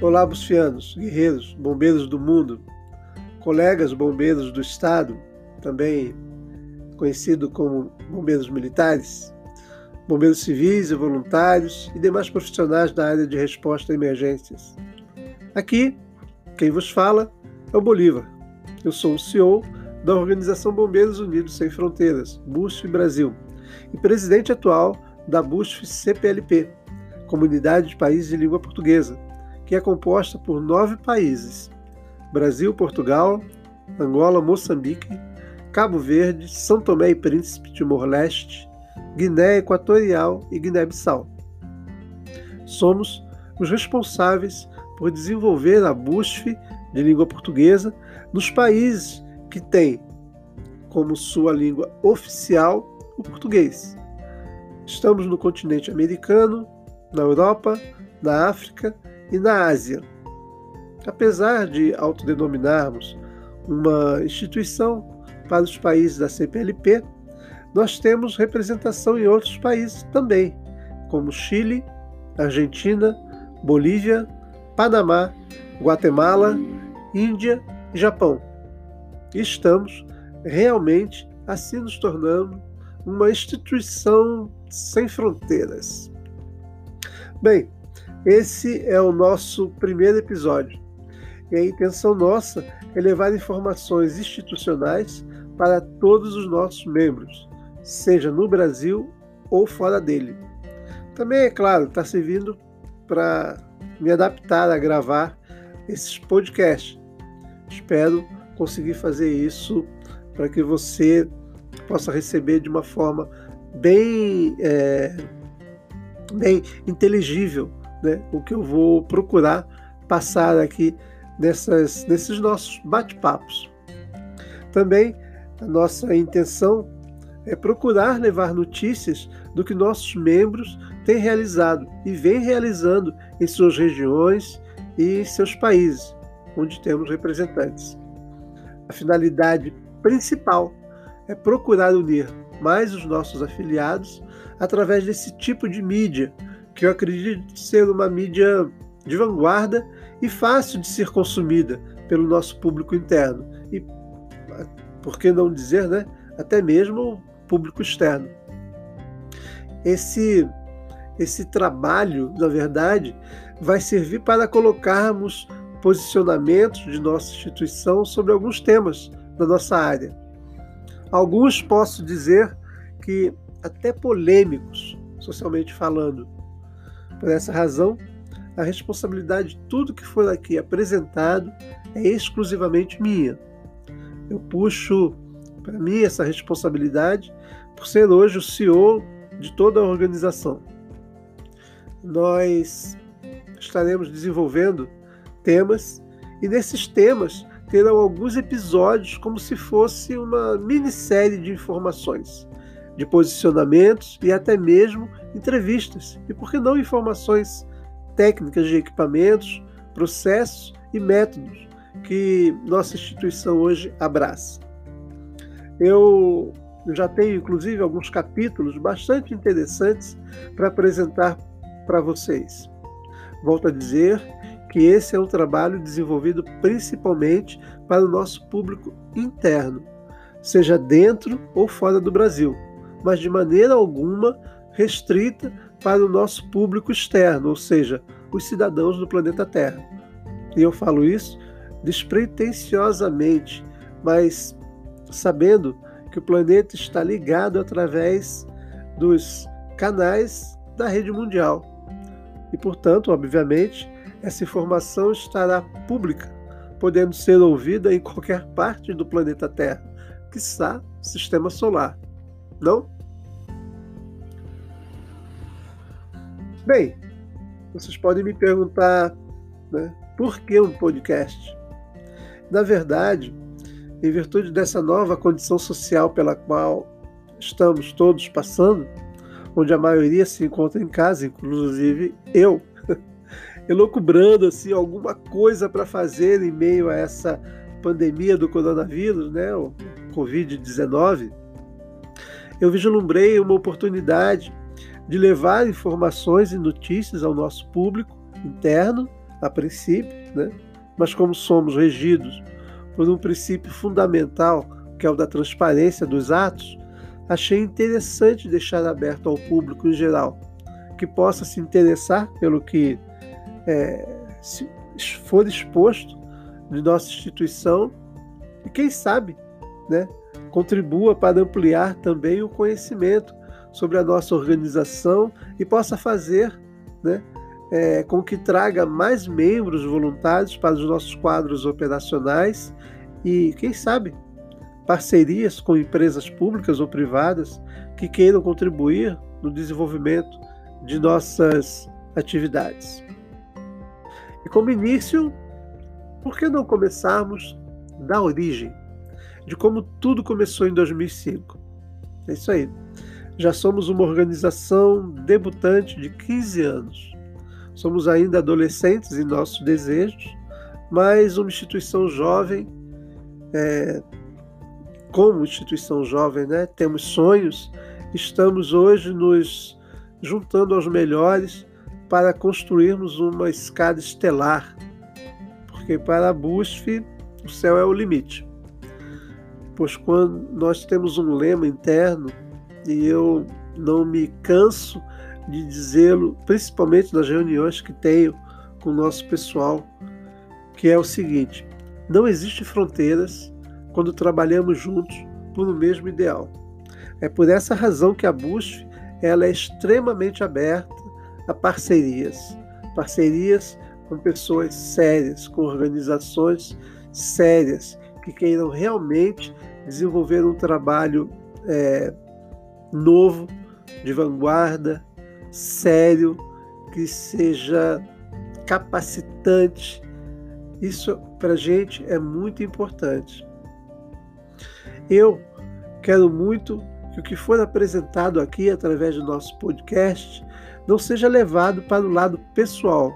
Olá, bucianos, guerreiros, bombeiros do mundo, colegas bombeiros do Estado, também conhecido como bombeiros militares, bombeiros civis e voluntários e demais profissionais da área de resposta a emergências. Aqui, quem vos fala é o Bolívar. Eu sou o CEO da Organização Bombeiros Unidos Sem Fronteiras, BUSF Brasil, e presidente atual da BUSF CPLP, Comunidade de Países de Língua Portuguesa, que é composta por nove países: Brasil, Portugal, Angola, Moçambique, Cabo Verde, São Tomé e Príncipe, Timor-Leste, Guiné Equatorial e Guiné-Bissau. Somos os responsáveis por desenvolver a BUSF de língua portuguesa nos países que têm como sua língua oficial o português. Estamos no continente americano, na Europa, na África e na Ásia. Apesar de autodenominarmos uma instituição para os países da CPLP, nós temos representação em outros países também, como Chile, Argentina, Bolívia, Panamá, Guatemala, Índia e Japão. Estamos realmente assim nos tornando uma instituição sem fronteiras. Bem, esse é o nosso primeiro episódio. E a intenção nossa é levar informações institucionais para todos os nossos membros, seja no Brasil ou fora dele. Também, é claro, está servindo para me adaptar a gravar esses podcasts. Espero conseguir fazer isso para que você possa receber de uma forma bem, é, bem inteligível né, o que eu vou procurar passar aqui nessas, nesses nossos bate-papos. Também a nossa intenção é procurar levar notícias do que nossos membros têm realizado e vêm realizando em suas regiões e seus países, onde temos representantes. A finalidade principal é procurar unir mais os nossos afiliados através desse tipo de mídia, que eu acredito ser uma mídia de vanguarda e fácil de ser consumida pelo nosso público interno e, por que não dizer, né, até mesmo o público externo. Esse, esse trabalho, na verdade, vai servir para colocarmos posicionamentos de nossa instituição sobre alguns temas da nossa área. Alguns posso dizer que até polêmicos, socialmente falando. Por essa razão, a responsabilidade de tudo que for aqui apresentado é exclusivamente minha. Eu puxo para mim essa responsabilidade por ser hoje o CEO de toda a organização. Nós estaremos desenvolvendo temas e nesses temas terão alguns episódios como se fosse uma minissérie de informações, de posicionamentos e até mesmo entrevistas, e por que não informações técnicas de equipamentos, processos e métodos que nossa instituição hoje abraça. Eu já tenho, inclusive, alguns capítulos bastante interessantes para apresentar para vocês. Volto a dizer que esse é um trabalho desenvolvido principalmente para o nosso público interno, seja dentro ou fora do Brasil, mas de maneira alguma restrita para o nosso público externo, ou seja, os cidadãos do planeta Terra. E eu falo isso despretensiosamente, mas sabendo que o planeta está ligado através dos canais da rede mundial. E, portanto, obviamente, essa informação estará pública, podendo ser ouvida em qualquer parte do planeta Terra, quiçá sistema solar. Não? Bem, vocês podem me perguntar né, por que um podcast? Na verdade, em virtude dessa nova condição social pela qual estamos todos passando, onde a maioria se encontra em casa, inclusive eu, elocubrando assim alguma coisa para fazer em meio a essa pandemia do coronavírus, né, o COVID-19, eu vislumbrei uma oportunidade de levar informações e notícias ao nosso público interno a princípio, né? mas como somos regidos por um princípio fundamental, que é o da transparência dos atos, achei interessante deixar aberto ao público em geral que possa se interessar pelo que é, for exposto de nossa instituição e, quem sabe, né, contribua para ampliar também o conhecimento sobre a nossa organização e possa fazer né, é, com que traga mais membros voluntários para os nossos quadros operacionais e, quem sabe, parcerias com empresas públicas ou privadas que queiram contribuir no desenvolvimento de nossas atividades. E como início, por que não começarmos da origem, de como tudo começou em 2005? É isso aí. Já somos uma organização debutante de 15 anos. Somos ainda adolescentes em nossos desejos, mas uma instituição jovem, é, como instituição jovem, né, temos sonhos, estamos hoje nos juntando aos melhores para construirmos uma escada estelar, porque para a BUSF o céu é o limite. Pois quando nós temos um lema interno, e eu não me canso de dizê-lo, principalmente nas reuniões que tenho com o nosso pessoal, que é o seguinte: não existe fronteiras quando trabalhamos juntos por um mesmo ideal. É por essa razão que a BUSF ela é extremamente aberta a parcerias, parcerias com pessoas sérias, com organizações sérias que queiram realmente desenvolver um trabalho é, novo, de vanguarda, sério, que seja capacitante. Isso para a gente é muito importante. Eu quero muito que o que for apresentado aqui através do nosso podcast não seja levado para o lado pessoal,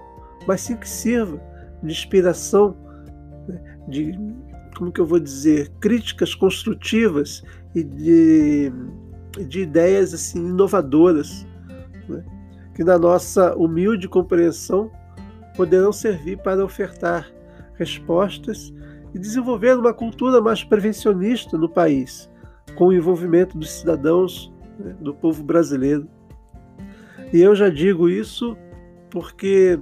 mas sim que sirva de inspiração, né, de, como que eu vou dizer, críticas construtivas e de, de ideias assim inovadoras, né, que na nossa humilde compreensão poderão servir para ofertar respostas e desenvolver uma cultura mais prevencionista no país, com o envolvimento dos cidadãos, né, do povo brasileiro. E eu já digo isso porque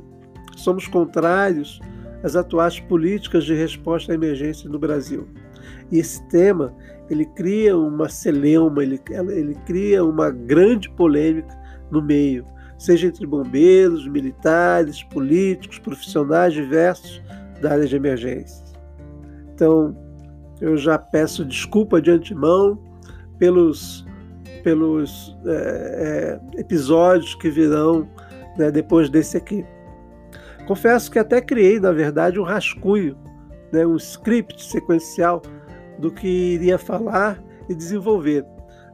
somos contrários às atuais políticas de resposta à emergência no Brasil. E esse tema ele cria uma celeuma, ele, ele cria uma grande polêmica no meio, seja entre bombeiros, militares, políticos, profissionais diversos da área de emergência. Então, eu já peço desculpa de antemão pelos, pelos é, é, episódios que virão né, depois desse aqui. Confesso que até criei, na verdade, um rascunho, né, um script sequencial do que iria falar e desenvolver.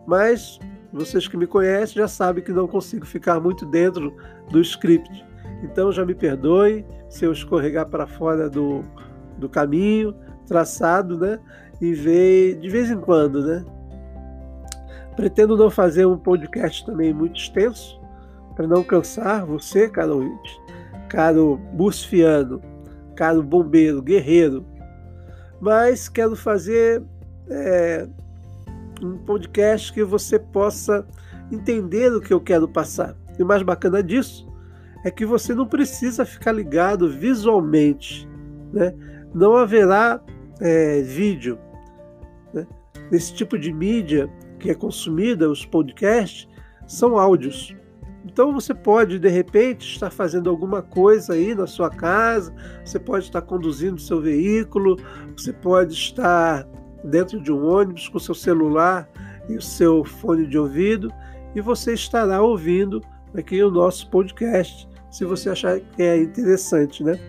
Mas vocês que me conhecem já sabem que não consigo ficar muito dentro do script. Então já me perdoe se eu escorregar para fora do, do caminho traçado, né? E ver de vez em quando, né? Pretendo não fazer um podcast também muito extenso, para não cansar você, caro ouvinte, caro busfiano, caro bombeiro, guerreiro. Mas quero fazer é, um podcast que você possa entender o que eu quero passar. E o mais bacana disso é que você não precisa ficar ligado visualmente. Né? Não haverá é, vídeo. Né? Nesse tipo de mídia que é consumida, os podcasts, são áudios. Então você pode, de repente, estar fazendo alguma coisa aí na sua casa, você pode estar conduzindo seu veículo, você pode estar dentro de um ônibus com seu celular e o seu fone de ouvido, e você estará ouvindo aqui o nosso podcast, se você achar que é interessante, né?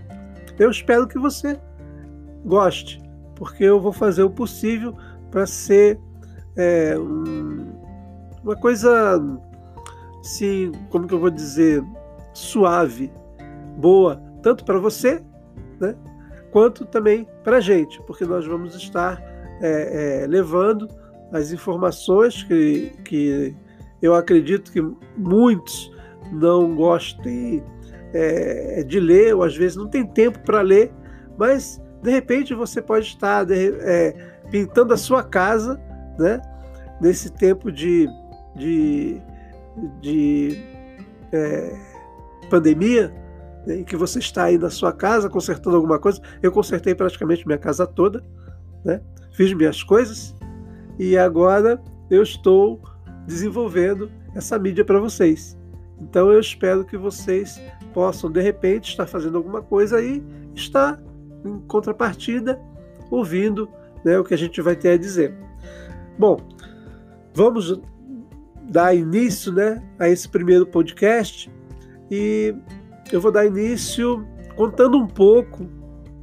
Eu espero que você goste porque eu vou fazer o possível para ser é, um, uma coisa, assim, como que eu vou dizer, suave, boa, tanto para você, né, quanto também para a gente, porque nós vamos estar é, é, levando as informações que, que eu acredito que muitos não gostem é, de ler, ou às vezes não tem tempo para ler, mas de repente você pode estar de, é, pintando a sua casa, né? Nesse tempo de, de, de é, pandemia, né, em que você está aí na sua casa consertando alguma coisa. Eu consertei praticamente minha casa toda, né? fiz minhas coisas e agora eu estou desenvolvendo essa mídia para vocês. Então eu espero que vocês possam de repente estar fazendo alguma coisa e estar em contrapartida ouvindo né, o que a gente vai ter a dizer. Bom, vamos dar início né, a esse primeiro podcast e eu vou dar início contando um pouco,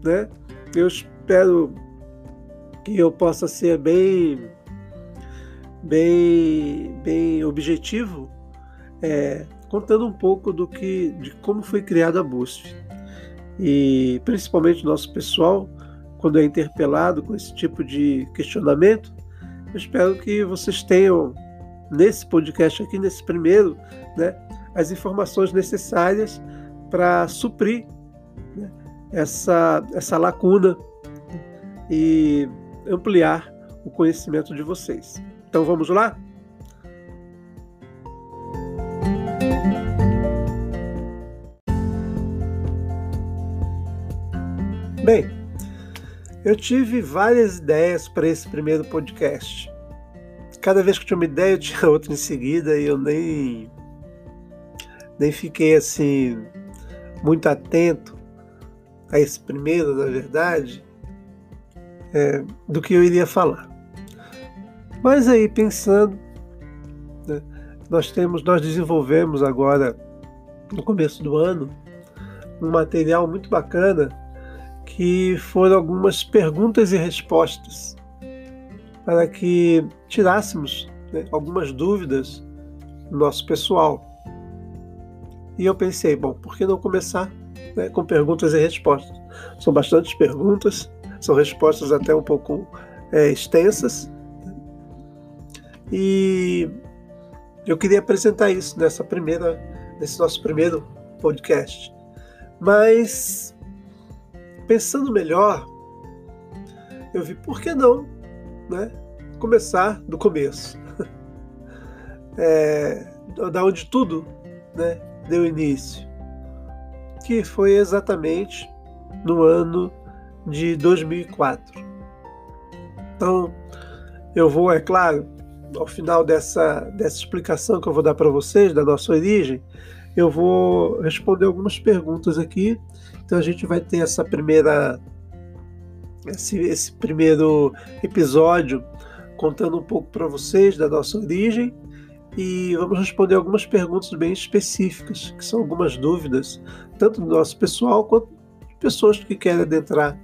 né? Eu espero que eu possa ser bem, bem, bem objetivo, é, contando um pouco do que, de como foi criada a BUSF e principalmente nosso pessoal quando é interpelado com esse tipo de questionamento. Eu espero que vocês tenham nesse podcast aqui, nesse primeiro, né, as informações necessárias para suprir né, essa, essa lacuna e ampliar o conhecimento de vocês. Então vamos lá? Bem, eu tive várias ideias para esse primeiro podcast. Cada vez que tinha uma ideia, eu tinha outra em seguida e eu nem nem fiquei assim muito atento a esse primeiro, na verdade, é, do que eu iria falar. Mas aí pensando, né, nós temos, nós desenvolvemos agora no começo do ano um material muito bacana que foram algumas perguntas e respostas para que tirássemos né, algumas dúvidas do nosso pessoal. E eu pensei, bom, por que não começar né, com perguntas e respostas? São bastantes perguntas, são respostas até um pouco é, extensas. E eu queria apresentar isso nessa primeira, nesse nosso primeiro podcast. Mas pensando melhor, eu vi por que não, né? Começar do começo, é, da onde tudo, né? Deu início, que foi exatamente no ano de 2004. Então, eu vou, é claro, ao final dessa, dessa explicação que eu vou dar para vocês da nossa origem, eu vou responder algumas perguntas aqui. Então a gente vai ter essa primeira esse, esse primeiro episódio contando um pouco para vocês da nossa origem e vamos responder algumas perguntas bem específicas, que são algumas dúvidas, tanto do nosso pessoal quanto de pessoas que querem adentrar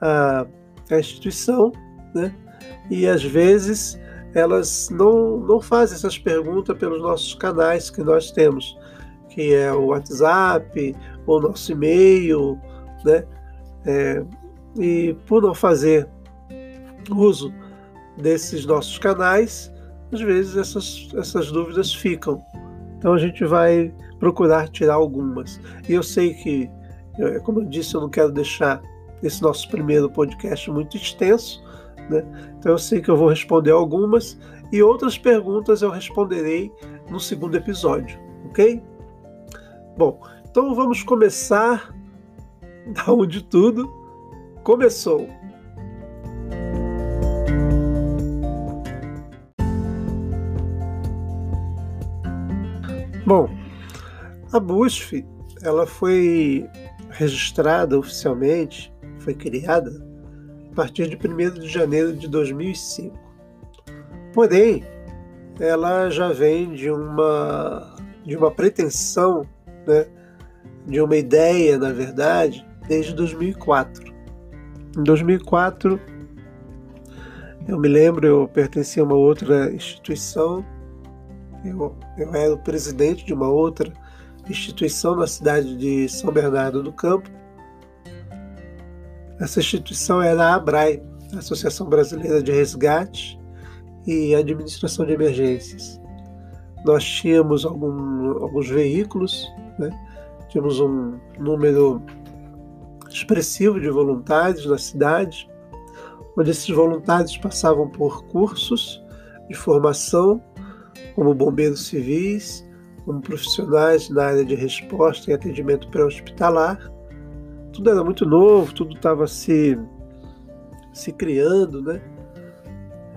a, a instituição, né? E às vezes elas não, não fazem essas perguntas pelos nossos canais que nós temos, que é o WhatsApp, o nosso e-mail, né? É, e por não fazer uso desses nossos canais, às vezes essas, essas dúvidas ficam. Então a gente vai procurar tirar algumas. E eu sei que, como eu disse, eu não quero deixar esse nosso primeiro podcast muito extenso, né? então eu sei que eu vou responder algumas e outras perguntas eu responderei no segundo episódio, ok? Bom, então vamos começar da onde tudo começou. Bom, a BUSF ela foi registrada oficialmente, foi criada a partir de 1 de janeiro de 2005. Porém, ela já vem de uma, de uma pretensão, né, de uma ideia, na verdade, desde 2004. Em 2004, eu me lembro, eu pertencia a uma outra instituição eu, eu era o presidente de uma outra instituição na cidade de São Bernardo do Campo. Essa instituição era a ABRAE, Associação Brasileira de Resgate e Administração de Emergências. Nós tínhamos algum, alguns veículos né, tínhamos um número expressivo de voluntários na cidade, onde esses voluntários passavam por cursos de formação como bombeiros civis, como profissionais na área de resposta e atendimento pré-hospitalar. Tudo era muito novo, tudo estava se, se criando, né?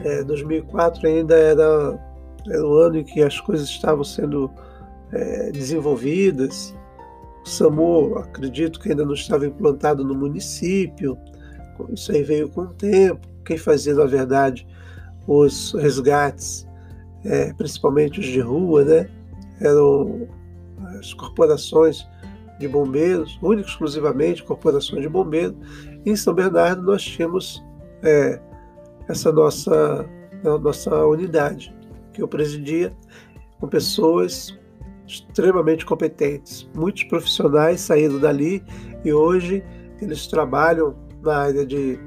É, 2004 ainda era, era o ano em que as coisas estavam sendo é, desenvolvidas. O SAMU, acredito que ainda não estava implantado no município. Isso aí veio com o tempo. Quem fazia, na verdade, os resgates, é, principalmente os de rua, né? eram as corporações de bombeiros, única exclusivamente corporações de bombeiros. Em São Bernardo nós tínhamos é, essa nossa, nossa unidade, que eu presidia, com pessoas extremamente competentes. Muitos profissionais saíram dali e hoje eles trabalham na área de,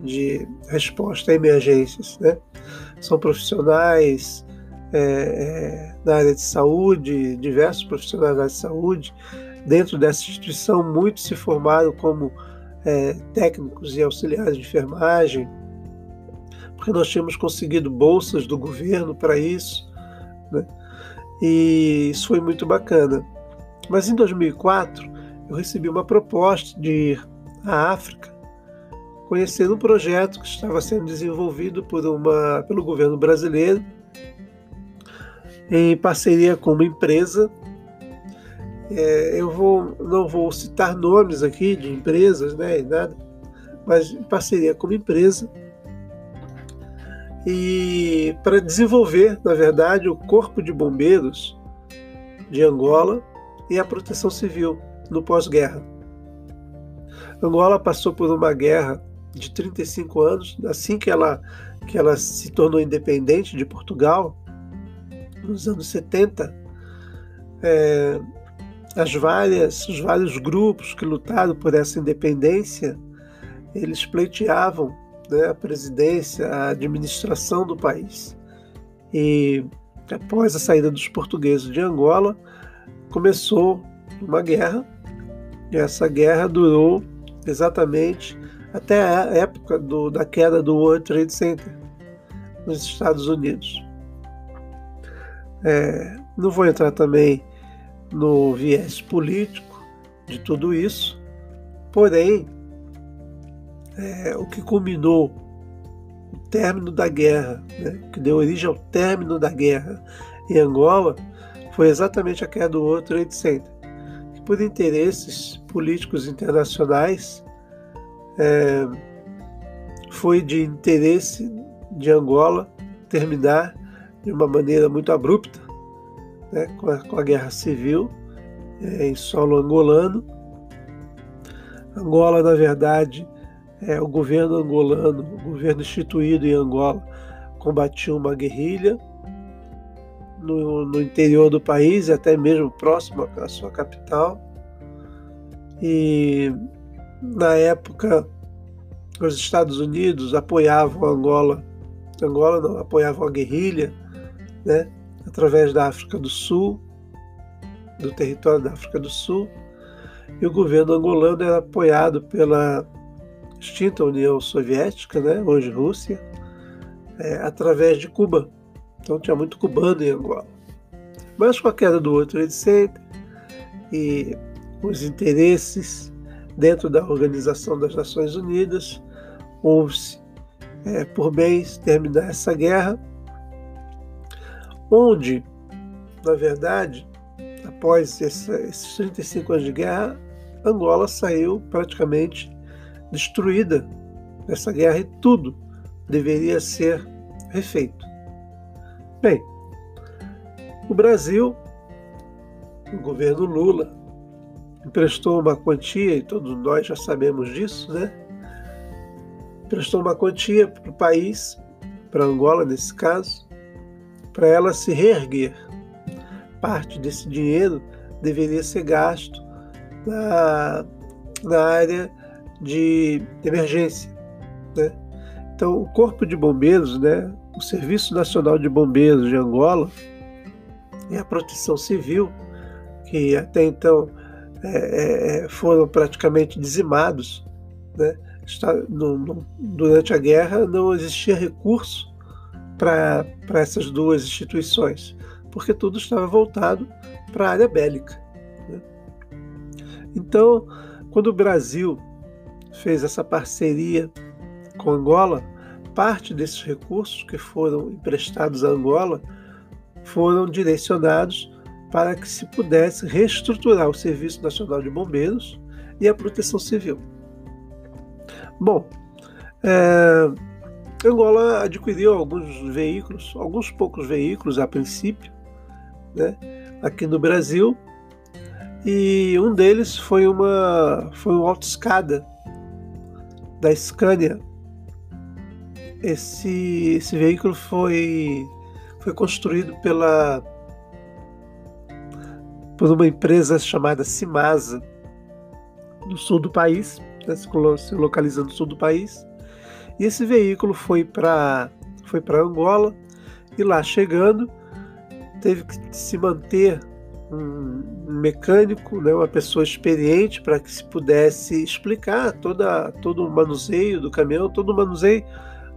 de resposta a emergências. Né? São profissionais é, é, na área de saúde, diversos profissionais da área de saúde. Dentro dessa instituição, muitos se formaram como é, técnicos e auxiliares de enfermagem, porque nós tínhamos conseguido bolsas do governo para isso. Né? E isso foi muito bacana. Mas em 2004 eu recebi uma proposta de ir à África conhecer um projeto que estava sendo desenvolvido por uma, pelo governo brasileiro em parceria com uma empresa. É, eu vou, não vou citar nomes aqui de empresas, né, nada, mas em parceria com uma empresa e para desenvolver, na verdade, o Corpo de Bombeiros de Angola e a Proteção Civil no pós-guerra. Angola passou por uma guerra de 35 anos, assim que ela, que ela se tornou independente de Portugal, nos anos 70. É, as várias, os vários grupos que lutaram por essa independência, eles pleiteavam né, a presidência, a administração do país. E após a saída dos portugueses de Angola, começou uma guerra, e essa guerra durou exatamente até a época do, da queda do World Trade Center nos Estados Unidos. É, não vou entrar também no viés político de tudo isso, porém é, o que culminou o término da guerra, né, que deu origem ao término da guerra em Angola, foi exatamente a queda do World Trade Center, que por interesses políticos internacionais é, foi de interesse de Angola terminar de uma maneira muito abrupta né, com, a, com, a, guerra civil é, em solo angolano. Angola, na verdade, é, o governo angolano, o governo instituído em Angola, combatia uma guerrilha no, no interior do país, até mesmo próximo à sua capital. E na época os Estados Unidos apoiavam Angola, Angola não, apoiavam a guerrilha, né, através da África do Sul, do território da África do Sul, e o governo angolano era apoiado pela extinta União Soviética, né, hoje Rússia, é, através de Cuba. Então tinha muito cubano em Angola. Mas com a queda do outro Trade Center e os interesses dentro da Organização das Nações Unidas, houve-se é, por bens terminar essa guerra, onde, na verdade, após esses 35 anos de guerra, Angola saiu praticamente destruída nessa guerra e tudo deveria ser refeito. Bem, o Brasil, o governo Lula, emprestou uma quantia, e todos nós já sabemos disso, né? Emprestou uma quantia para o país, para Angola nesse caso, para ela se reerguer. Parte desse dinheiro deveria ser gasto na, na área de emergência. Né? Então, o Corpo de Bombeiros, né, o Serviço Nacional de Bombeiros de Angola e a Proteção Civil, que até então é, é foram praticamente dizimados. Né? Está, no, no, durante a guerra não existia recurso para essas duas instituições, porque tudo estava voltado para a área bélica. Né? Então, quando o Brasil fez essa parceria com Angola, parte desses recursos que foram emprestados a Angola foram direcionados para que se pudesse reestruturar o Serviço Nacional de Bombeiros e a Proteção Civil. Bom, é, Angola adquiriu alguns veículos, alguns poucos veículos a princípio, né, aqui no Brasil, e um deles foi uma foi um autoescada da Scania. Esse, esse veículo foi foi construído pela por uma empresa chamada Simasa no sul do país, né, se localizando no sul do país. E esse veículo foi para foi para Angola e lá chegando teve que se manter um mecânico, né, uma pessoa experiente para que se pudesse explicar toda, todo o manuseio do caminhão, todo o manuseio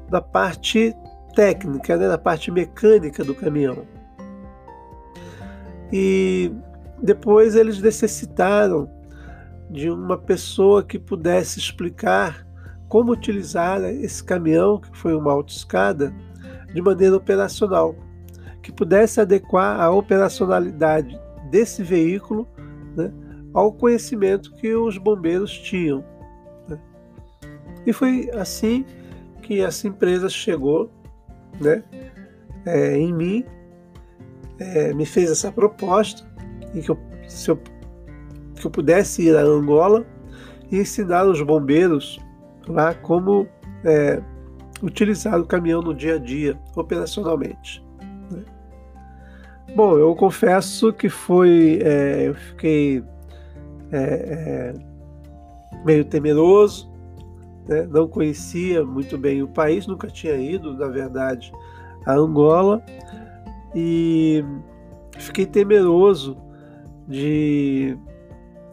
da parte técnica, né, da parte mecânica do caminhão. E depois eles necessitaram de uma pessoa que pudesse explicar como utilizar esse caminhão, que foi uma autoescada, de maneira operacional, que pudesse adequar a operacionalidade desse veículo né, ao conhecimento que os bombeiros tinham. Né. E foi assim que essa empresa chegou né, é, em mim, é, me fez essa proposta, e que eu, se eu, que eu pudesse ir a Angola e ensinar os bombeiros lá como é, utilizar o caminhão no dia a dia, operacionalmente. Bom, eu confesso que foi. É, eu fiquei é, é, meio temeroso, né? não conhecia muito bem o país, nunca tinha ido, na verdade, a Angola, e fiquei temeroso de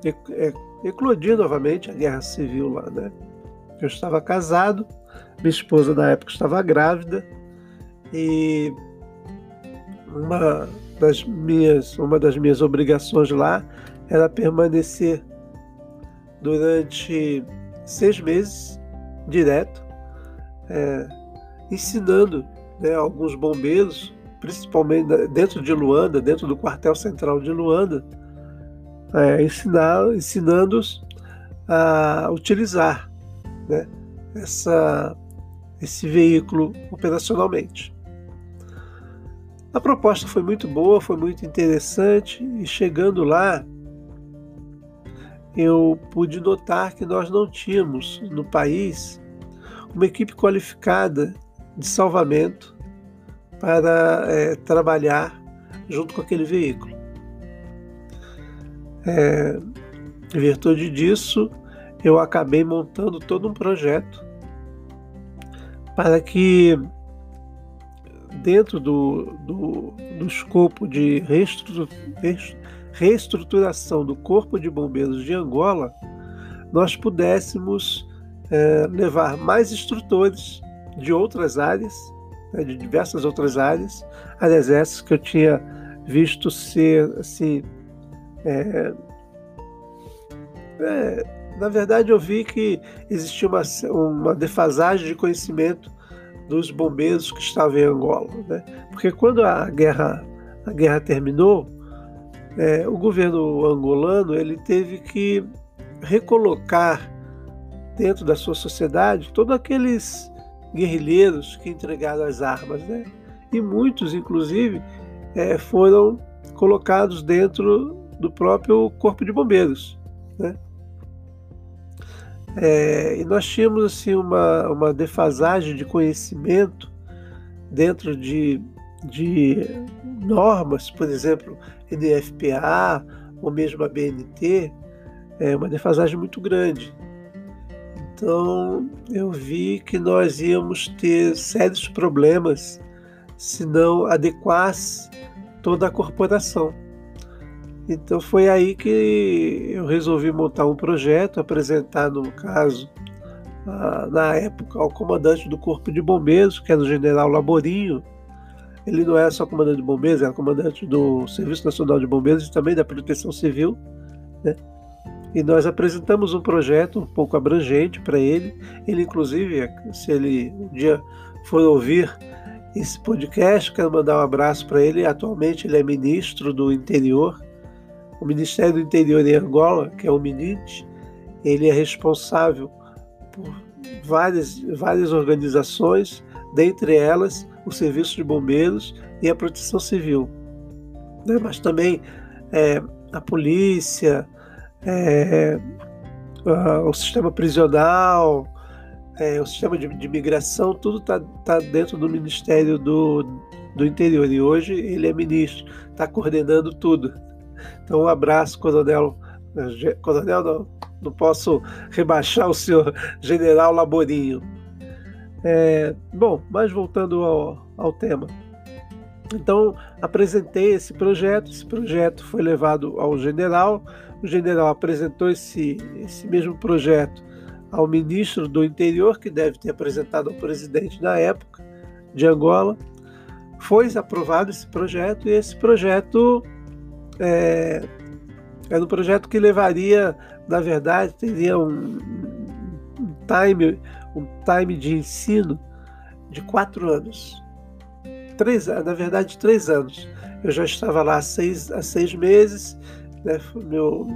é, eclodir novamente a guerra civil lá. Né? Eu estava casado, minha esposa na época estava grávida, e uma das minhas, uma das minhas obrigações lá era permanecer durante seis meses direto, é, ensinando né, alguns bombeiros, principalmente dentro de Luanda, dentro do quartel central de Luanda, é, ensinar, ensinando-os a utilizar né, essa, esse veículo operacionalmente. A proposta foi muito boa, foi muito interessante e chegando lá eu pude notar que nós não tínhamos no país uma equipe qualificada de salvamento para é, trabalhar junto com aquele veículo. É, em virtude disso, eu acabei montando todo um projeto para que dentro do, do, do escopo de reestruturação do Corpo de Bombeiros de Angola, nós pudéssemos é, levar mais instrutores de outras áreas, né, de diversas outras áreas, aliás, essas que eu tinha visto ser assim. É, é, na verdade, eu vi que existia uma, uma defasagem de conhecimento dos bombeiros que estavam em Angola. Né? Porque quando a guerra, a guerra terminou, é, o governo angolano ele teve que recolocar dentro da sua sociedade todos aqueles guerrilheiros que entregaram as armas. Né? E muitos, inclusive, é, foram colocados dentro do próprio Corpo de Bombeiros. Né? É, e nós tínhamos assim, uma, uma defasagem de conhecimento dentro de, de normas, por exemplo, NFPA ou mesmo a BNT, é uma defasagem muito grande. Então eu vi que nós íamos ter sérios problemas se não adequasse toda a corporação. Então foi aí que eu resolvi montar um projeto, apresentar, no caso, na época, ao comandante do Corpo de Bombeiros, que era o general Laborinho. Ele não era só comandante de bombeiros, era comandante do Serviço Nacional de Bombeiros e também da Proteção Civil. Né? E nós apresentamos um projeto um pouco abrangente para ele. Ele, inclusive, se ele um dia for ouvir esse podcast, quero mandar um abraço para ele. Atualmente, ele é ministro do Interior o Ministério do Interior em Angola, que é o MINIT, ele é responsável por várias, várias organizações, dentre elas o Serviço de Bombeiros e a Proteção Civil. Né? Mas também é, a polícia, é, o sistema prisional, é, o sistema de, de imigração, tudo está tá dentro do Ministério do, do Interior. E hoje ele é ministro, está coordenando tudo. Então, um abraço, Coronel. Coronel, não, não posso rebaixar o senhor General Laborinho. É, bom, mas voltando ao, ao tema. Então, apresentei esse projeto, esse projeto foi levado ao general, o general apresentou esse, esse mesmo projeto ao ministro do interior, que deve ter apresentado ao presidente na época de Angola. Foi aprovado esse projeto e esse projeto é, era um projeto que levaria, na verdade, teria um, um time, um time de ensino de quatro anos. Três, na verdade, três anos. Eu já estava lá há seis, há seis meses, né, meu,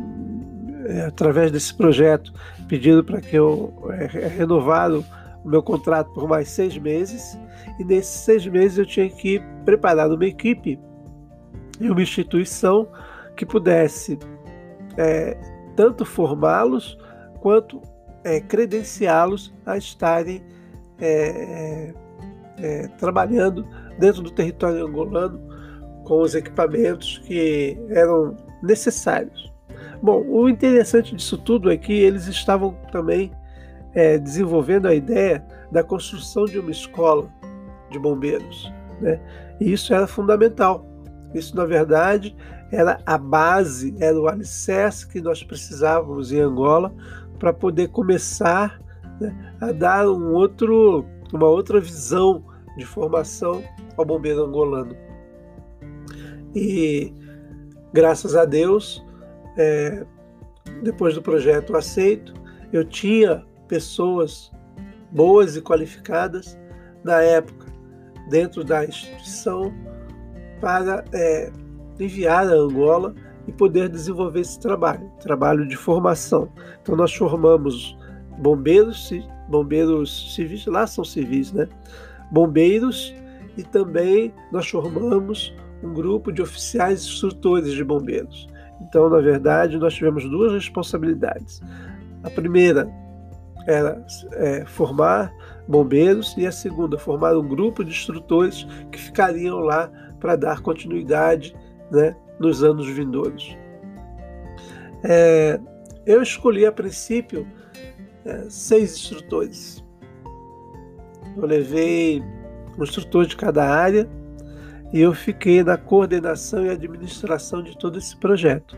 é, através desse projeto, pedindo para que eu é, renovasse o meu contrato por mais seis meses. E nesses seis meses eu tinha que preparar uma equipe e uma instituição que pudesse é, tanto formá-los quanto é, credenciá-los a estarem é, é, trabalhando dentro do território angolano com os equipamentos que eram necessários. Bom, o interessante disso tudo é que eles estavam também é, desenvolvendo a ideia da construção de uma escola de bombeiros. Né? E isso era fundamental, isso, na verdade, era a base, era o alicerce que nós precisávamos em Angola para poder começar né, a dar um outro, uma outra visão de formação ao bombeiro angolano. E graças a Deus, é, depois do projeto aceito, eu tinha pessoas boas e qualificadas na época dentro da instituição para é, enviar a Angola e poder desenvolver esse trabalho, trabalho de formação. Então nós formamos bombeiros, bombeiros civis, lá são civis, né? Bombeiros e também nós formamos um grupo de oficiais instrutores de bombeiros. Então, na verdade, nós tivemos duas responsabilidades. A primeira era é, formar bombeiros e a segunda, formar um grupo de instrutores que ficariam lá para dar continuidade né, nos anos vindouros. É, eu escolhi a princípio é, seis instrutores. Eu levei um instrutor de cada área e eu fiquei na coordenação e administração de todo esse projeto.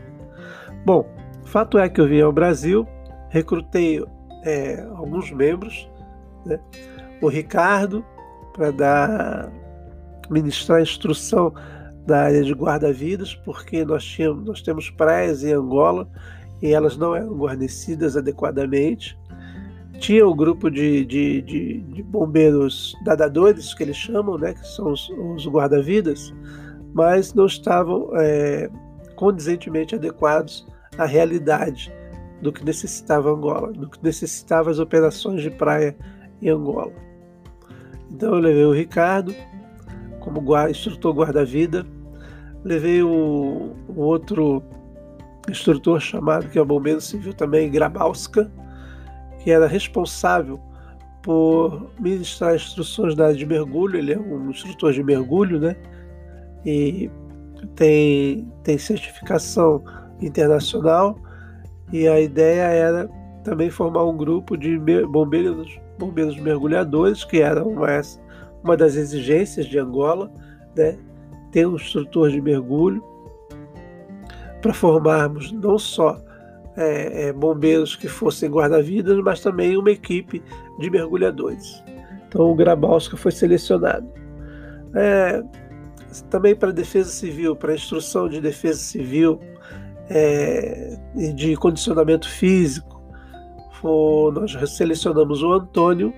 Bom, fato é que eu vim ao Brasil, recrutei é, alguns membros, né? o Ricardo para dar ministrar instrução da área de guarda-vidas, porque nós, tínhamos, nós temos praias em Angola e elas não eram guarnecidas adequadamente. Tinha o um grupo de, de, de, de, bombeiros nadadores, que eles chamam, né, que são os, os guarda-vidas, mas não estavam é, condizentemente adequados à realidade do que necessitava Angola, do que necessitava as operações de praia em Angola. Então eu levei o Ricardo, como guarda, instrutor guarda-vida. Levei o, outro instrutor chamado, que é o bombeiro civil também, Grabowska, que era responsável por ministrar instruções da área de mergulho. Ele é um instrutor de mergulho, né? E tem, tem certificação internacional. E a ideia era também formar um grupo de bombeiros, bombeiros mergulhadores, que era uma, uma das exigências de Angola, né, ter um instrutor de mergulho. para formarmos não só é, é, bombeiros que fossem guarda-vidas, mas também uma equipe de mergulhadores. Então o Grabowska foi selecionado. É, também para defesa civil, para instrução de defesa civil é, e de condicionamento físico, nós selecionamos o Antônio,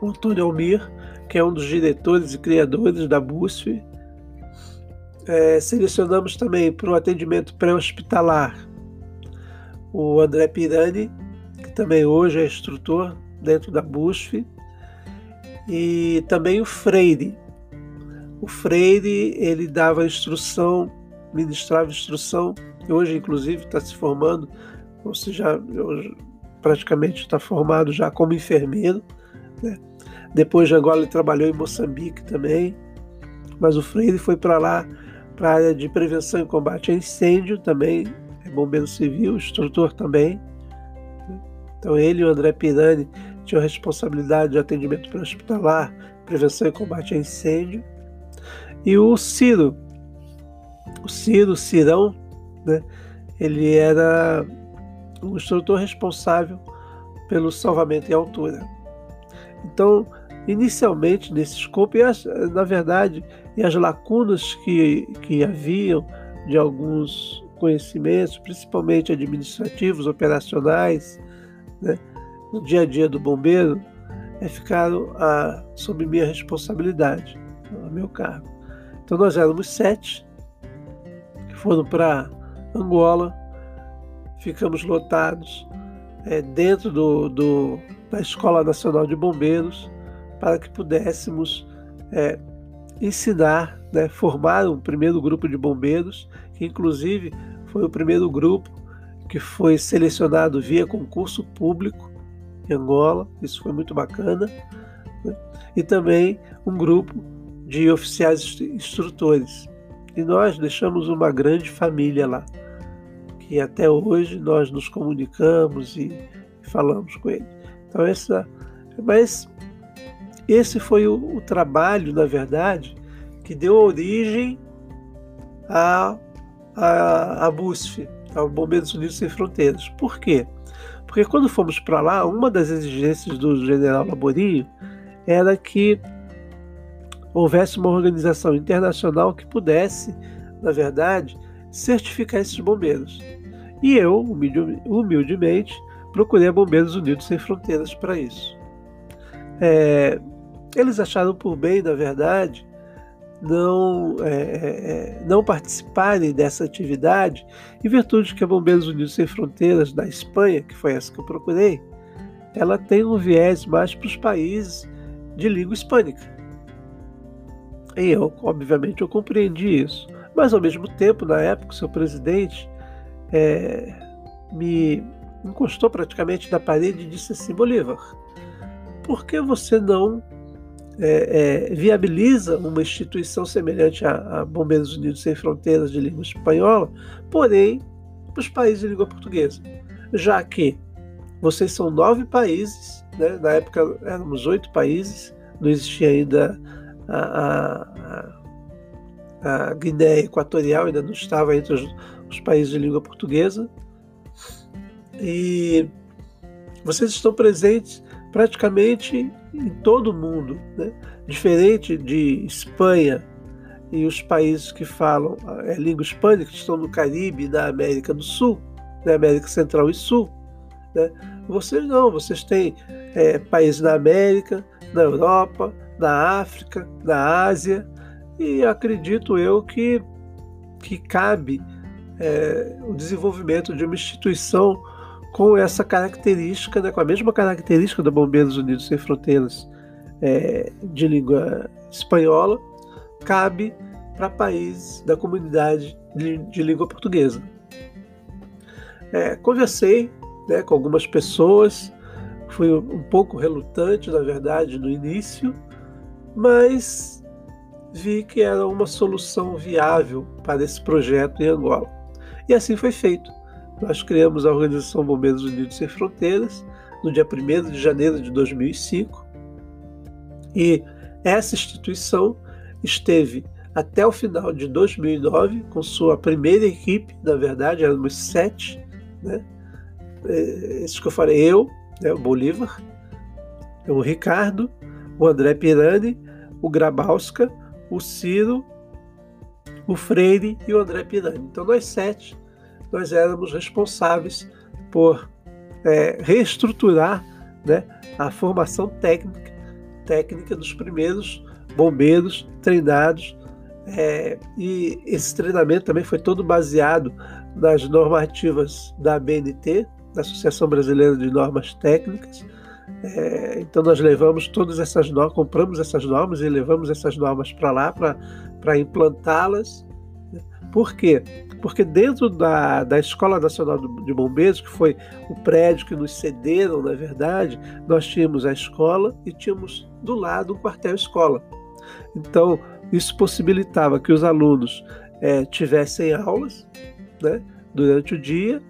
o Antônio Almir, que é um dos diretores e criadores da BUSF. É, selecionamos também para o atendimento pré-hospitalar o André Pirani, que também hoje é instrutor dentro da BUSF, e também o Freire, o Freire, ele dava instrução, ministrava instrução, hoje inclusive está se formando, ou seja, praticamente está formado já como enfermeiro. Né? Depois de Angola ele trabalhou em Moçambique também, mas o Freire foi para lá, para a área de prevenção e combate a incêndio também, é bombeiro civil, instrutor também. Então ele e o André Pirani tinham responsabilidade de atendimento pré-hospitalar, prevenção e combate a incêndio. E o Ciro, o Ciro, Cirão, né, ele era o instrutor responsável pelo salvamento em altura. Então, inicialmente nesse escopo, e as, na verdade, e as lacunas que, que haviam de alguns conhecimentos, principalmente administrativos, operacionais, né, no dia a dia do bombeiro, é, ficaram a, sob minha responsabilidade, a meu cargo. Então nós éramos sete que foram para Angola, ficamos lotados é, dentro do, do, da Escola Nacional de Bombeiros para que pudéssemos é, ensinar, né, formar um primeiro grupo de bombeiros, que inclusive foi o primeiro grupo que foi selecionado via concurso público em Angola, isso foi muito bacana, né, e também um grupo de oficiais instrutores. E nós deixamos uma grande família lá, que até hoje nós nos comunicamos e falamos com ele. Então essa, mas esse foi o, o trabalho, na verdade, que deu origem à, à BUSF, ao Bombeiros Unidos Sem Fronteiras. Por quê? Porque quando fomos para lá, uma das exigências do general Laborinho era que houvesse uma organização internacional que pudesse, na verdade, certificar esses bombeiros. E eu, humildemente, procurei a Bombeiros Unidos Sem Fronteiras para isso. É, eles acharam por bem, na verdade, não, é, é, não participarem dessa atividade, em virtude de que a Bombeiros Unidos Sem Fronteiras da Espanha, que foi essa que eu procurei, ela tem um viés mais para os países de língua hispânica. E eu, obviamente, eu compreendi isso. Mas, ao mesmo tempo, na época, o seu presidente é, me encostou praticamente na parede e disse assim: Bolívar, por que você não é, é, viabiliza uma instituição semelhante a, a, Bombeiros Unidos Sem Fronteiras de língua espanhola, porém para os países de língua portuguesa? Já que vocês são nove países, né? na época éramos oito países, não existia ainda a, a, a Guiné Equatorial ainda não estava entre os, os países de língua portuguesa. E vocês estão presentes praticamente em todo o mundo, né? diferente de Espanha e os países que falam a língua hispânica, que estão no Caribe na América do Sul, na América Central e Sul. Né? Vocês não, vocês têm é, países na América, na Europa, na África, na Ásia, e acredito eu que, que cabe é, o desenvolvimento de uma instituição com essa característica, né, com a mesma característica da Bombeiros Unidos Sem Fronteiras é, de língua espanhola, cabe para países da comunidade de, de língua portuguesa. É, conversei né, com algumas pessoas, fui um pouco relutante, na verdade, no início, mas vi que era uma solução viável para esse projeto em Angola. E assim foi feito. Nós criamos a Organização Bombeiros Unidos Sem Fronteiras no dia 1 de janeiro de 2005 e essa instituição esteve até o final de 2009, com sua primeira equipe, na verdade, éramos sete, né? É, esses que eu falei, eu, né, o Bolívar, o Ricardo, o André Pirani, o Grabowska, o Ciro, o Freire e o André Pirani. Então nós sete, nós éramos responsáveis por é, reestruturar né, a formação técnica, técnica dos primeiros bombeiros treinados é, e esse treinamento também foi todo baseado nas normativas da ABNT, da Associação Brasileira de Normas Técnicas. É, então nós levamos todas essas normas, compramos essas normas e levamos essas normas para lá para implantá-las. Por quê? Porque dentro da, da Escola Nacional de Bombeiros, que foi o prédio que nos cederam, na verdade, nós tínhamos a escola e tínhamos do lado um quartel-escola. Então, isso possibilitava que os alunos é, tivessem aulas né, durante o dia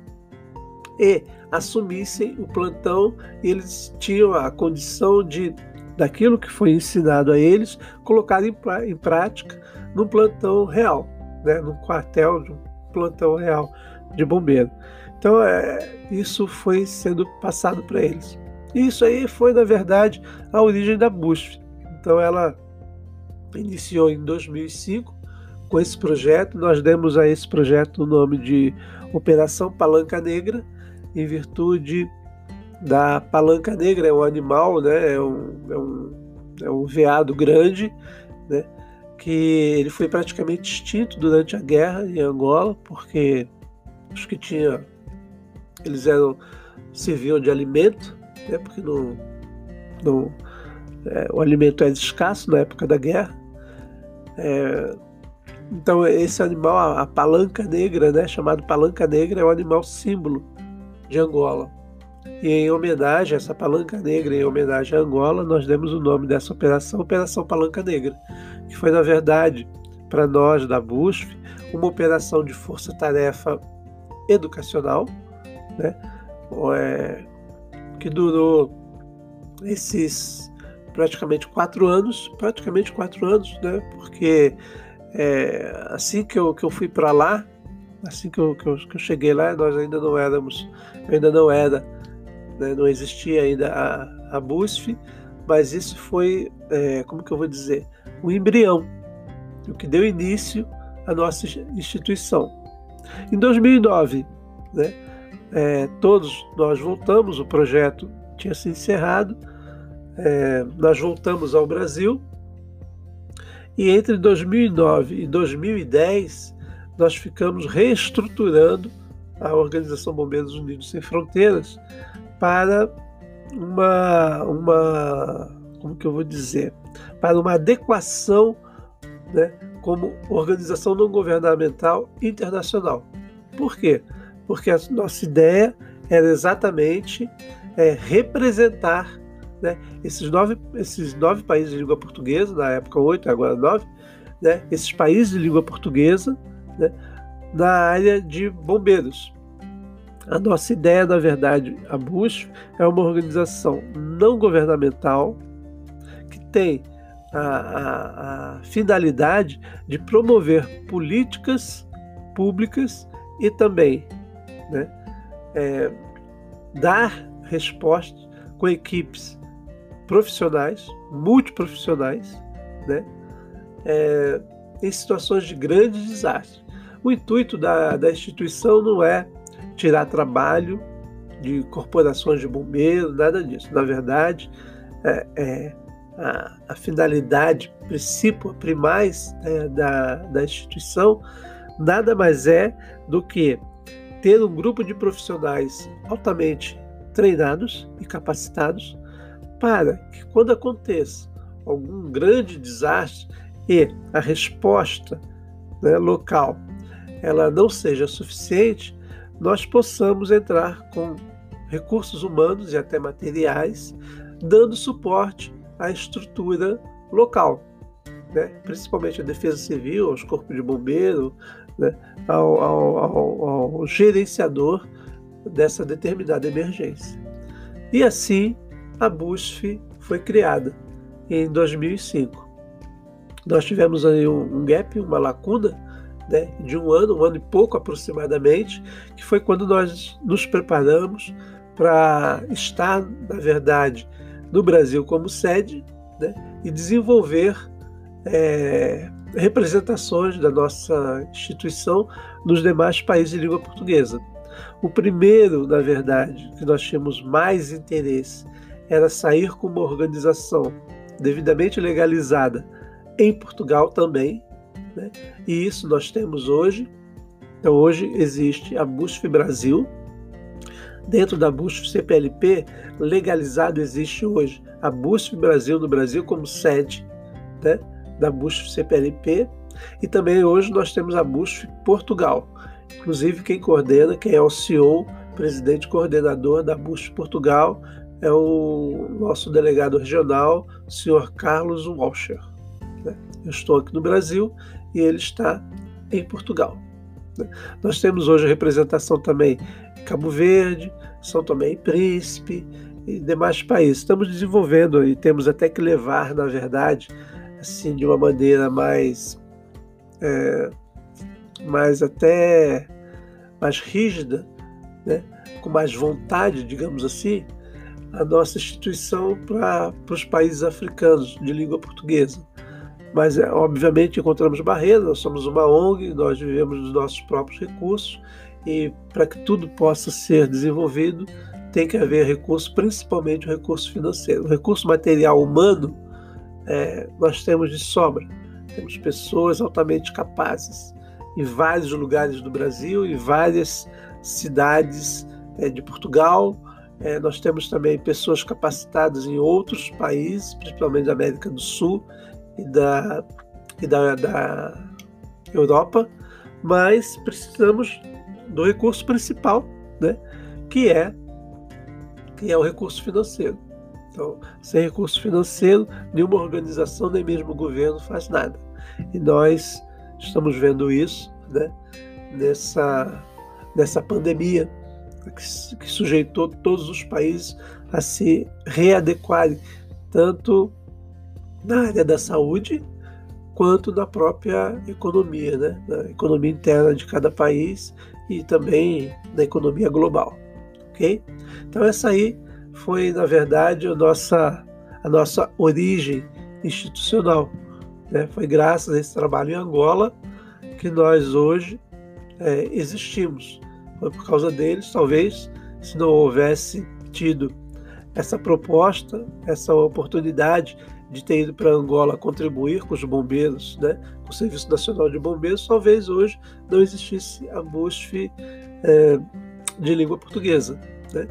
e assumissem o plantão e eles tinham a condição de, daquilo que foi ensinado a eles, colocar em, em prática num plantão real, né, num quartel de um plantão real de bombeiro. Então, é, isso foi sendo passado para eles. Isso aí foi, na verdade, a origem da BUSF. Então, ela iniciou em 2005 com esse projeto. Nós demos a esse projeto o nome de Operação Palanca Negra, em virtude da palanca negra, é um animal, né? é, um, é, um, é um veado grande, né? Que ele foi praticamente extinto durante a guerra em Angola, porque os que tinha, eles eram serviam de alimento, né? porque não, não, é, o alimento era escasso na época da guerra, é, então esse animal, a, a, palanca negra, né, chamado palanca negra, é um animal símbolo de Angola. E em homenagem a essa palanca negra, em homenagem a Angola, nós demos o nome dessa operação, Operação Palanca Negra, que foi na verdade para nós da BUSF uma operação de força-tarefa educacional, né, é, que durou esses praticamente quatro anos, praticamente quatro anos, né? Porque é, assim que eu, que eu fui para lá, assim que eu, que eu, que, eu, cheguei lá, nós ainda não éramos, ainda não era, né, não existia ainda a, a BUSF, mas isso foi, é, como que eu vou dizer, um embrião, o que deu início à nossa instituição. Em 2009, né, é, todos nós voltamos, o projeto tinha se encerrado, é, nós voltamos ao Brasil e entre 2009 e 2010 nós ficamos reestruturando a Organização Bombeiros Unidos Sem Fronteiras para uma, uma como que eu vou dizer, para uma adequação né, como organização não governamental internacional. Por quê? Porque a nossa ideia era exatamente é, representar né? Esses, nove, esses nove países de língua portuguesa, na época oito, agora nove, né? esses países de língua portuguesa né? na área de bombeiros. A nossa ideia, na verdade, a BUSF é uma organização não governamental tem a, a, a finalidade de promover políticas públicas e também né, é, dar respostas com equipes profissionais, multiprofissionais, né? É, em situações de grande desastre. O intuito da, da instituição não é tirar trabalho de corporações de bombeiros, nada disso. Na verdade, é, é a, a, finalidade, princípio primais né, da, da instituição nada mais é do que ter um grupo de profissionais altamente treinados e capacitados para que, quando aconteça algum grande desastre e a resposta né, local ela não seja suficiente, nós possamos entrar com recursos humanos e até materiais, dando suporte à estrutura local, né? principalmente à Defesa Civil, aos corpos de bombeiro, né? ao, ao, ao, ao gerenciador dessa determinada emergência. E assim a BUSF foi criada em 2005. nós tivemos aí um, um gap, uma lacuna né, de um ano, um ano e pouco aproximadamente, que foi quando nós nos preparamos para estar, na verdade, no Brasil como sede né, e desenvolver é, representações da nossa instituição nos demais países de língua portuguesa. O primeiro, na verdade, que nós tínhamos mais interesse era sair com uma organização devidamente legalizada em Portugal também, né? e isso nós temos hoje. Então, hoje existe a BUSF Brasil. Dentro da BUSF CPLP, legalizado existe hoje a BUSF Brasil no Brasil como sede né? da BUSF CPLP. E também hoje nós temos a BUSF Portugal. Inclusive, quem coordena, quem é o CEO, presidente coordenador da BUSF Portugal, é o nosso delegado regional, o senhor Carlos Walscher. Né? Eu estou aqui no Brasil e ele está em Portugal. Né? Nós temos hoje a representação também Cabo Verde, São Tomé e Príncipe e demais países. Estamos desenvolvendo e temos até que levar, na verdade, assim, de uma maneira mais, é, mais até mais rígida, né? com mais vontade, digamos assim, a nossa instituição para os países africanos de língua portuguesa. Mas, é, obviamente, encontramos barreiras, nós somos uma ONG, nós vivemos dos nossos próprios recursos e para que tudo possa ser desenvolvido, tem que haver recurso, principalmente o recurso financeiro. O recurso material humano é, nós temos de sobra. Temos pessoas altamente capazes em vários lugares do Brasil, em várias cidades é, de Portugal, é, nós temos também pessoas capacitadas em outros países, principalmente da América do Sul e da, e da, da Europa, mas precisamos do recurso principal, né, que é que é o recurso financeiro. Então, sem recurso financeiro, nenhuma organização, nem mesmo o governo faz nada. E nós estamos vendo isso né, nessa, nessa pandemia que sujeitou todos os países a se readequarem, tanto na área da saúde quanto na própria economia, né? na economia interna de cada país e também na economia global. ok? Então essa aí foi, na verdade, a nossa, a nossa origem institucional. Né? Foi graças a esse trabalho em Angola que nós hoje é, existimos. Foi por causa deles, talvez, se não houvesse tido essa proposta, essa oportunidade de ter ido para Angola contribuir com os bombeiros, né, com o Serviço Nacional de Bombeiros, talvez hoje não existisse a BUSF é, de língua portuguesa. Né?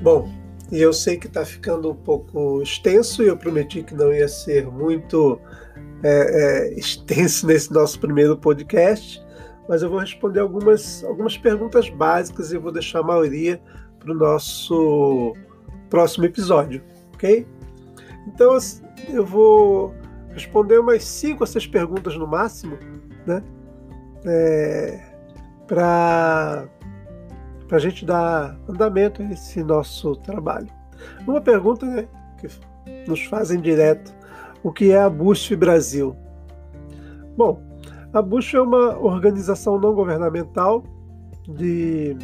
Bom, e eu sei que está ficando um pouco extenso e eu prometi que não ia ser muito é, é, extenso nesse nosso primeiro podcast, mas eu vou responder algumas, algumas perguntas básicas e vou deixar a maioria para o nosso próximo episódio, ok? Então eu vou responder umas cinco a seis perguntas no máximo, né? É, para para a gente dar andamento a esse nosso trabalho. Uma pergunta né, que nos fazem direto: o que é a BUSF Brasil? Bom, a BUSF é uma organização não governamental de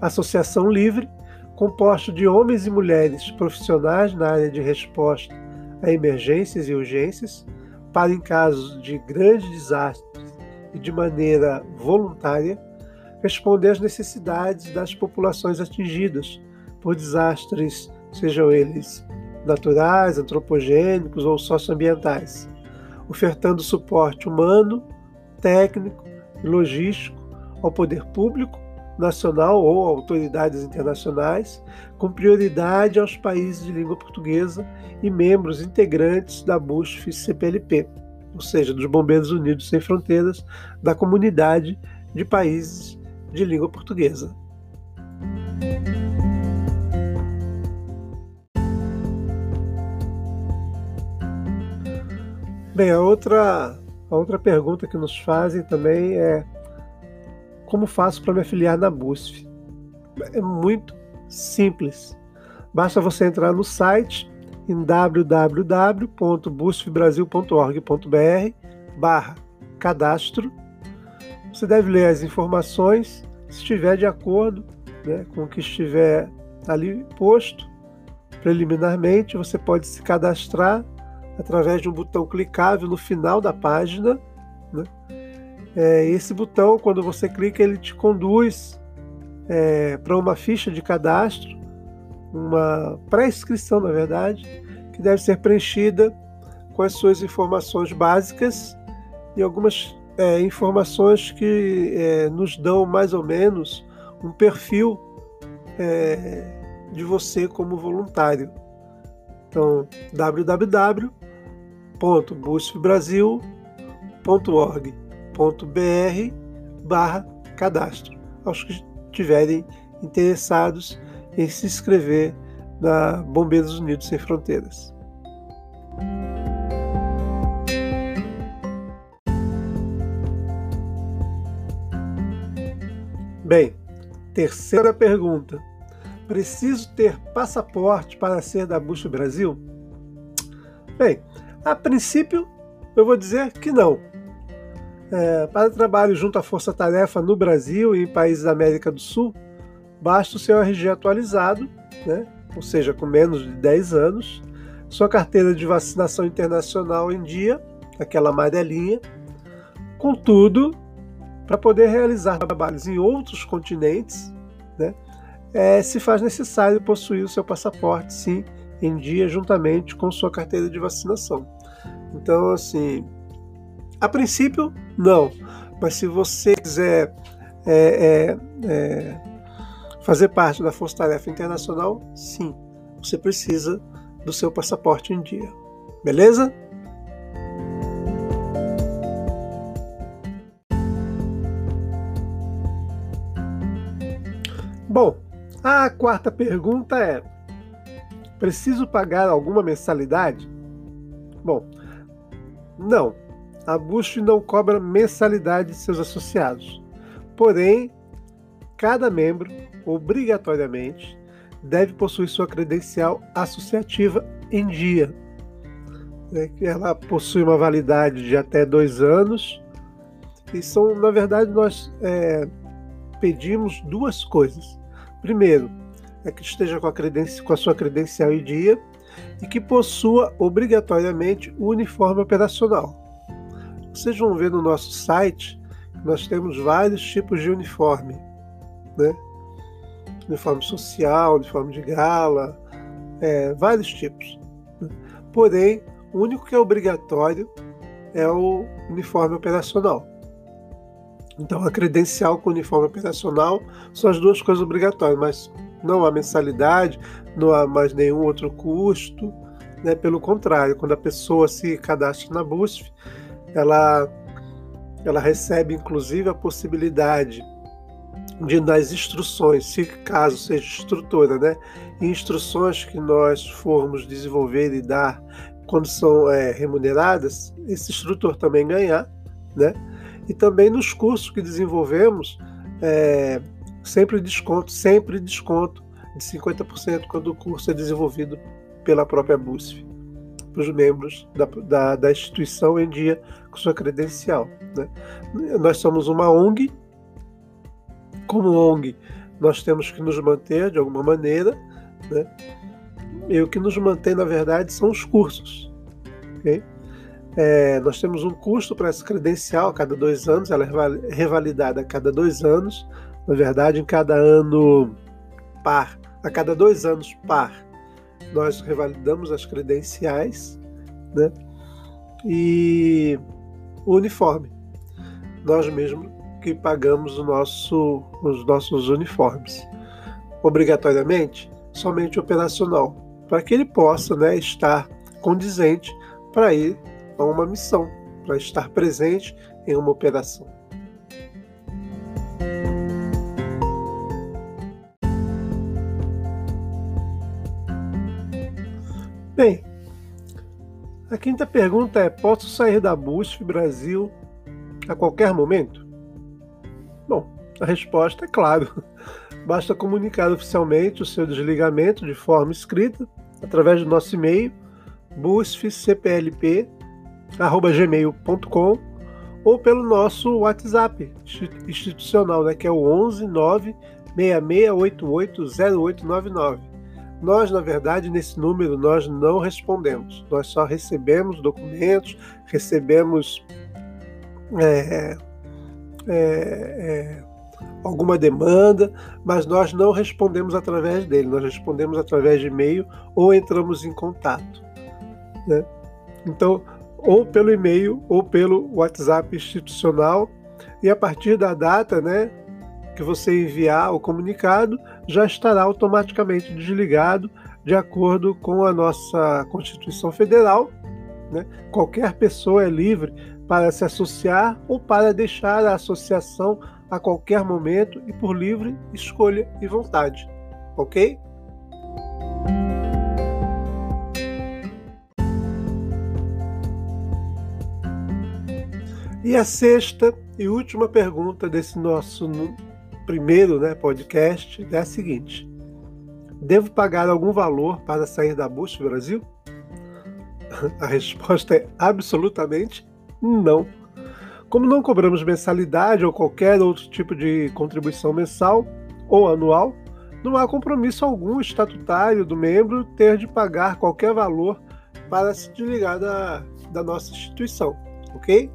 associação livre, composta de homens e mulheres profissionais na área de resposta a emergências e urgências, para em casos de grandes desastres e de maneira voluntária responder às necessidades das populações atingidas por desastres, sejam eles naturais, antropogênicos ou socioambientais, ofertando suporte humano, técnico e logístico ao poder público nacional ou autoridades internacionais, com prioridade aos países de língua portuguesa e membros integrantes da BUSF CPLP, ou seja, dos Bombeiros Unidos Sem Fronteiras, da comunidade de países de língua portuguesa. Bem, a outra, a outra pergunta que nos fazem também é como faço para me afiliar na BUSF? É muito, simples. Basta você entrar no site em www.busfbrasil.org.br barra cadastro. Você deve ler as informações, se estiver de acordo né, com o que estiver ali posto preliminarmente, você pode se cadastrar através de um botão clicável no final da página. Né? É, esse botão, quando você clica, ele te conduz é, para uma ficha de cadastro, uma pré-inscrição, na verdade, que deve ser preenchida com as suas informações básicas e algumas é, informações que é, nos dão mais ou menos um perfil é, de você como voluntário. Então, www.busfbrasil.org.br barra cadastro. Aos que estiverem interessados em se inscrever na Bombeiros Unidos Sem Fronteiras. Bem, terceira pergunta. Preciso ter passaporte para ser da Bush Brasil? Bem, a princípio eu vou dizer que não. É, para trabalho junto à Força Tarefa no Brasil e em países da América do Sul, basta o seu RG atualizado, né? ou seja, com menos de 10 anos, sua carteira de vacinação internacional em dia, aquela amarelinha. Contudo, para poder realizar trabalhos em outros continentes, né, é, se faz necessário possuir o seu passaporte, sim, em dia, juntamente com sua carteira de vacinação. Então, assim, a princípio, não. Mas se você quiser é, é, é fazer parte da Força Tarefa Internacional, sim, você precisa do seu passaporte em dia. Beleza? Bom, a quarta pergunta é: preciso pagar alguma mensalidade? Bom, não. A Bush não cobra mensalidade de seus associados. Porém, cada membro, obrigatoriamente, deve possuir sua credencial associativa em dia. Né, ela possui uma validade de até dois anos. E são, na verdade, nós é, pedimos duas coisas. Primeiro, é que esteja com a, com a sua credencial em dia e que possua obrigatoriamente o uniforme operacional. Vocês vão ver no nosso site que nós temos vários tipos de uniforme, né? Uniforme social, uniforme de gala, é, vários tipos. Né? Porém, o único que é obrigatório é o uniforme operacional. Então, a credencial com o uniforme operacional são as duas coisas obrigatórias, mas não há mensalidade, não há mais nenhum outro custo. Né? Pelo contrário, quando a pessoa se cadastra na BUSF, ela, ela recebe inclusive a possibilidade de nas instruções, se caso seja instrutora, né, instruções que nós formos desenvolver e dar quando são é, remuneradas, esse instrutor também ganhar, né? E também nos cursos que desenvolvemos, é, sempre desconto, sempre desconto de 50% quando o curso é desenvolvido pela própria BUSF, para os membros da, da, da, instituição em dia com sua credencial. Né? Nós somos uma ONG, como ONG, nós temos que nos manter de alguma maneira, né? e o que nos mantém, na verdade, são os cursos. Okay? É, nós temos um custo para essa credencial a cada dois anos, ela é revalidada a cada dois anos, na verdade, em cada ano par, a cada dois anos par, nós revalidamos as credenciais, né? E o uniforme, nós mesmos que pagamos nosso, os nossos uniformes, obrigatoriamente, somente operacional, para que ele possa né, estar condizente para ir a uma missão, para estar presente em uma operação. Bem, a quinta pergunta é: posso sair da BUSF Brasil a qualquer momento? Bom, a resposta é claro. basta comunicar oficialmente o seu desligamento de forma escrita através do nosso e-mail busfcplp@gmail.com ou pelo nosso WhatsApp institucional, né, que é o 11 9 66880899. Nós, na verdade, nesse número nós não respondemos. Nós só recebemos documentos, recebemos é, é, é, alguma demanda, mas nós não respondemos através dele. Nós respondemos através de e-mail ou entramos em contato. Né? Então, ou pelo e-mail ou pelo WhatsApp institucional. E a partir da data, né, que você enviar o comunicado já estará automaticamente desligado de acordo com a nossa Constituição Federal. Né? Qualquer pessoa é livre para se associar ou para deixar a associação a qualquer momento e por livre escolha e vontade. Ok? E a sexta e última pergunta desse nosso primeiro né, podcast é a seguinte: Devo pagar algum valor para sair da Bush Brasil? A resposta é absolutamente não. Como não cobramos mensalidade ou qualquer outro tipo de contribuição mensal ou anual, não há compromisso algum estatutário do membro ter de pagar qualquer valor para se desligar da, da nossa instituição, ok?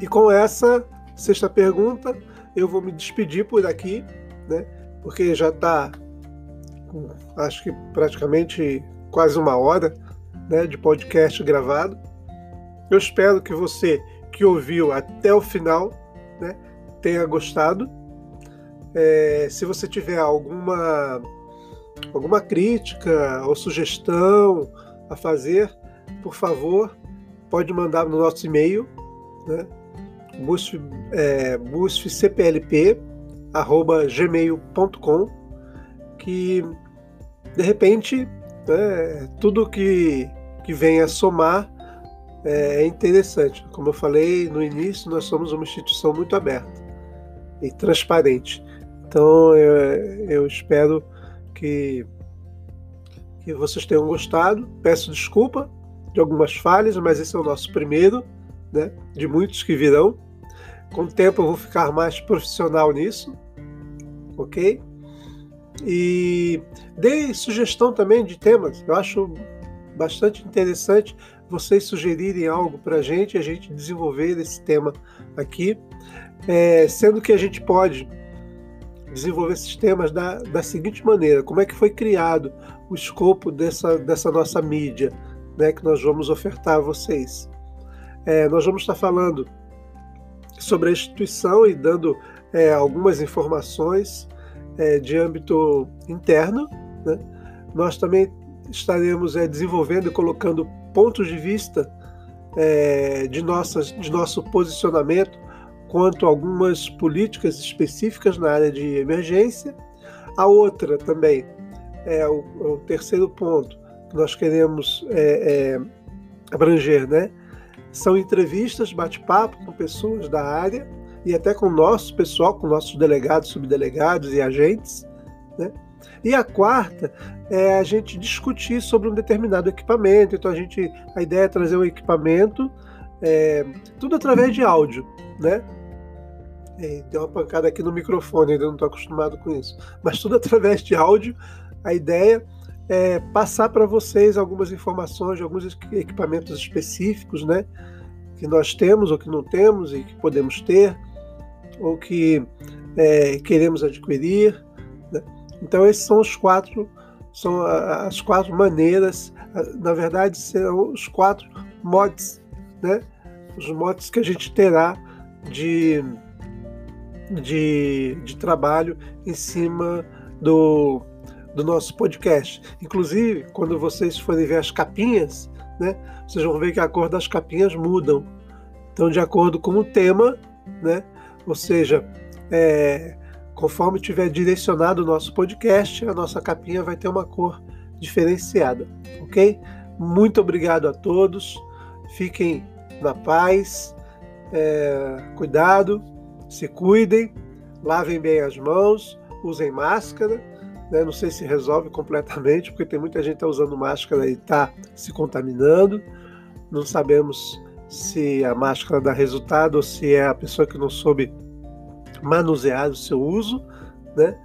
E com essa sexta pergunta, eu vou me despedir por aqui, né? Porque já está, acho que praticamente quase uma hora né, de podcast gravado. Eu espero que você que ouviu até o final né, tenha gostado. É, se você tiver alguma, alguma crítica ou sugestão a fazer, por favor, pode mandar no nosso e-mail, né, busf, é, que de repente né, tudo que, que vem a somar é, é interessante. Como eu falei no início, nós somos uma instituição muito aberta e transparente. Então eu, eu espero que, que vocês tenham gostado. Peço desculpa de algumas falhas, mas esse é o nosso primeiro, né, de muitos que virão. Com o tempo eu vou ficar mais profissional nisso, ok? E dei sugestão também de temas. Eu acho bastante interessante vocês sugerirem algo para a gente a gente desenvolver esse tema aqui, é, sendo que a gente pode desenvolver esses temas da, da seguinte maneira: como é que foi criado o escopo dessa, dessa nossa mídia, né, que nós vamos ofertar a vocês. É, nós vamos estar falando sobre a instituição e dando é, algumas informações é, de âmbito interno. Né? Nós também estaremos é, desenvolvendo e colocando pontos de vista é, de, nossas, de nosso posicionamento quanto a algumas políticas específicas na área de emergência. A outra também é o, o terceiro ponto que nós queremos é, é, abranger, né? São entrevistas, bate-papo com pessoas da área e até com o nosso pessoal, com nossos delegados, subdelegados e agentes. Né? E a quarta é a gente discutir sobre um determinado equipamento. Então a gente, a ideia é trazer o equipamento, é, tudo através de áudio, né? E tem uma pancada aqui no microfone, ainda não estou acostumado com isso. Mas tudo através de áudio. A ideia é, passar para vocês algumas informações de alguns equipamentos específicos, né? Que nós temos ou que não temos e que podemos ter, ou que é, queremos adquirir. Né? Então, esses são os quatro, são as quatro maneiras, na verdade, serão os quatro mods, né? Os mods que a gente terá de, de, de trabalho em cima do do nosso podcast. Inclusive, quando vocês forem ver as capinhas, né, vocês vão ver que a cor das capinhas mudam. Então, de acordo com o tema, né, ou seja, é, conforme tiver direcionado o nosso podcast, a nossa capinha vai ter uma cor diferenciada, ok? Muito obrigado a todos, fiquem na paz, é, cuidado, se cuidem, lavem bem as mãos, usem máscara. Né? Não sei se resolve completamente, porque tem muita gente que está usando máscara e está se contaminando. Não sabemos se a máscara dá resultado ou se é a pessoa que não soube manusear o seu uso, né?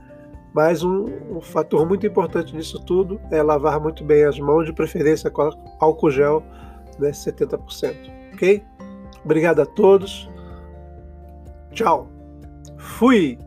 Mas um, um, fator muito importante nisso tudo é lavar muito bem as mãos, de preferência com álcool gel, né, 70%. Ok? Obrigado a todos. Tchau. Fui!